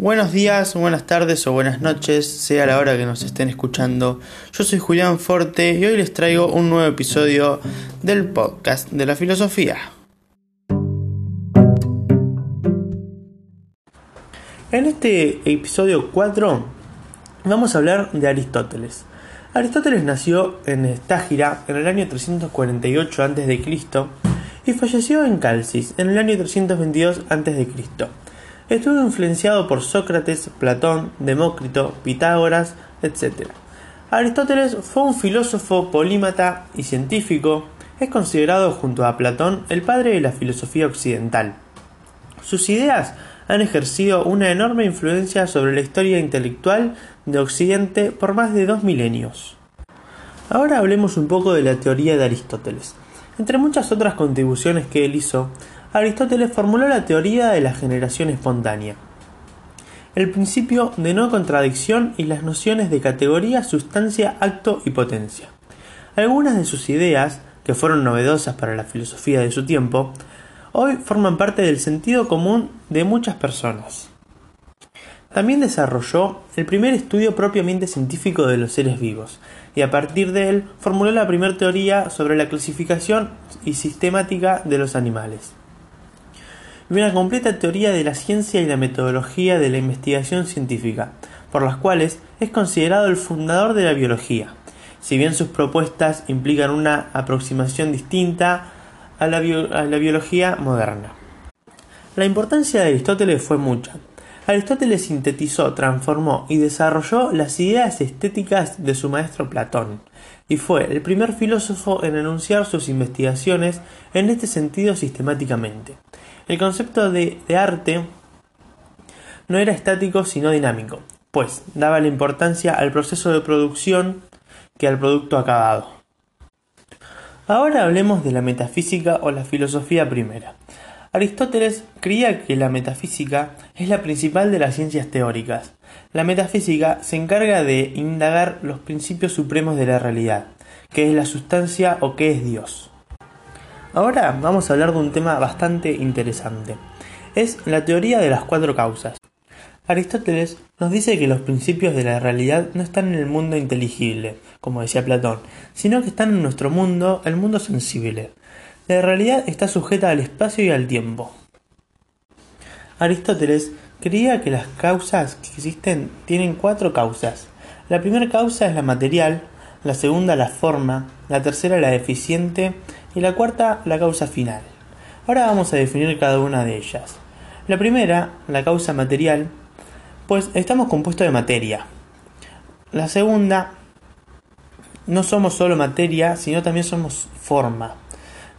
Buenos días, buenas tardes o buenas noches, sea la hora que nos estén escuchando. Yo soy Julián Forte y hoy les traigo un nuevo episodio del podcast de la filosofía. En este episodio 4 vamos a hablar de Aristóteles. Aristóteles nació en Estágira en el año 348 a.C. y falleció en Calcis en el año 322 a.C. Estuvo influenciado por Sócrates, Platón, Demócrito, Pitágoras, etc. Aristóteles fue un filósofo polímata y científico. Es considerado junto a Platón el padre de la filosofía occidental. Sus ideas han ejercido una enorme influencia sobre la historia intelectual de Occidente por más de dos milenios. Ahora hablemos un poco de la teoría de Aristóteles. Entre muchas otras contribuciones que él hizo, Aristóteles formuló la teoría de la generación espontánea, el principio de no contradicción y las nociones de categoría, sustancia, acto y potencia. Algunas de sus ideas, que fueron novedosas para la filosofía de su tiempo, hoy forman parte del sentido común de muchas personas. También desarrolló el primer estudio propiamente científico de los seres vivos, y a partir de él formuló la primera teoría sobre la clasificación y sistemática de los animales. Y una completa teoría de la ciencia y la metodología de la investigación científica, por las cuales es considerado el fundador de la biología, si bien sus propuestas implican una aproximación distinta a la, biología moderna. La importancia de Aristóteles fue mucha. Aristóteles sintetizó, transformó y desarrolló las ideas estéticas de su maestro Platón, y fue el primer filósofo en enunciar sus investigaciones en este sentido sistemáticamente. El concepto de, de arte no era estático sino dinámico, pues daba la importancia al proceso de producción que al producto acabado. Ahora hablemos de la metafísica o la filosofía primera. Aristóteles creía que la metafísica es la principal de las ciencias teóricas. La metafísica se encarga de indagar los principios supremos de la realidad, que es la sustancia o qué es Dios. Ahora vamos a hablar de un tema bastante interesante. Es la teoría de las cuatro causas. Aristóteles nos dice que los principios de la realidad no están en el mundo inteligible, como decía Platón, sino que están en nuestro mundo, el mundo sensible. La realidad está sujeta al espacio y al tiempo. Aristóteles creía que las causas que existen tienen cuatro causas. La primera causa es la material, la segunda la forma, la tercera la deficiente y la cuarta la causa final. Ahora vamos a definir cada una de ellas. La primera, la causa material, pues estamos compuestos de materia. La segunda, no somos solo materia, sino también somos forma.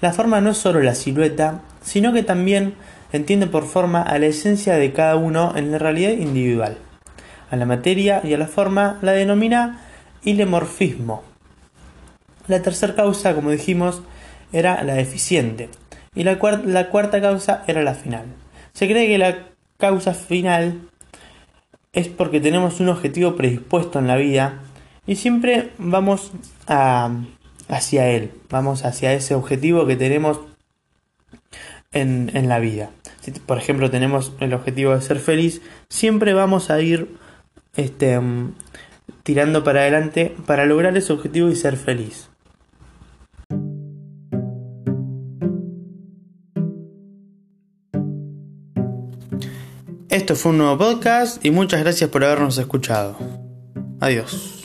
La forma no es solo la silueta, sino que también entiende por forma a la esencia de cada uno en la realidad individual. A la materia y a la forma la denomina ilemorfismo. La tercera causa, como dijimos, era la deficiente. Y la, la cuarta causa era la final. Se cree que la causa final es porque tenemos un objetivo predispuesto en la vida y siempre vamos hacia él, vamos hacia ese objetivo que tenemos en, en la vida. Si por ejemplo tenemos el objetivo de ser feliz, siempre vamos a ir este, mm, tirando para adelante para lograr ese objetivo y ser feliz. Esto fue un nuevo podcast y muchas gracias por habernos escuchado. Adiós.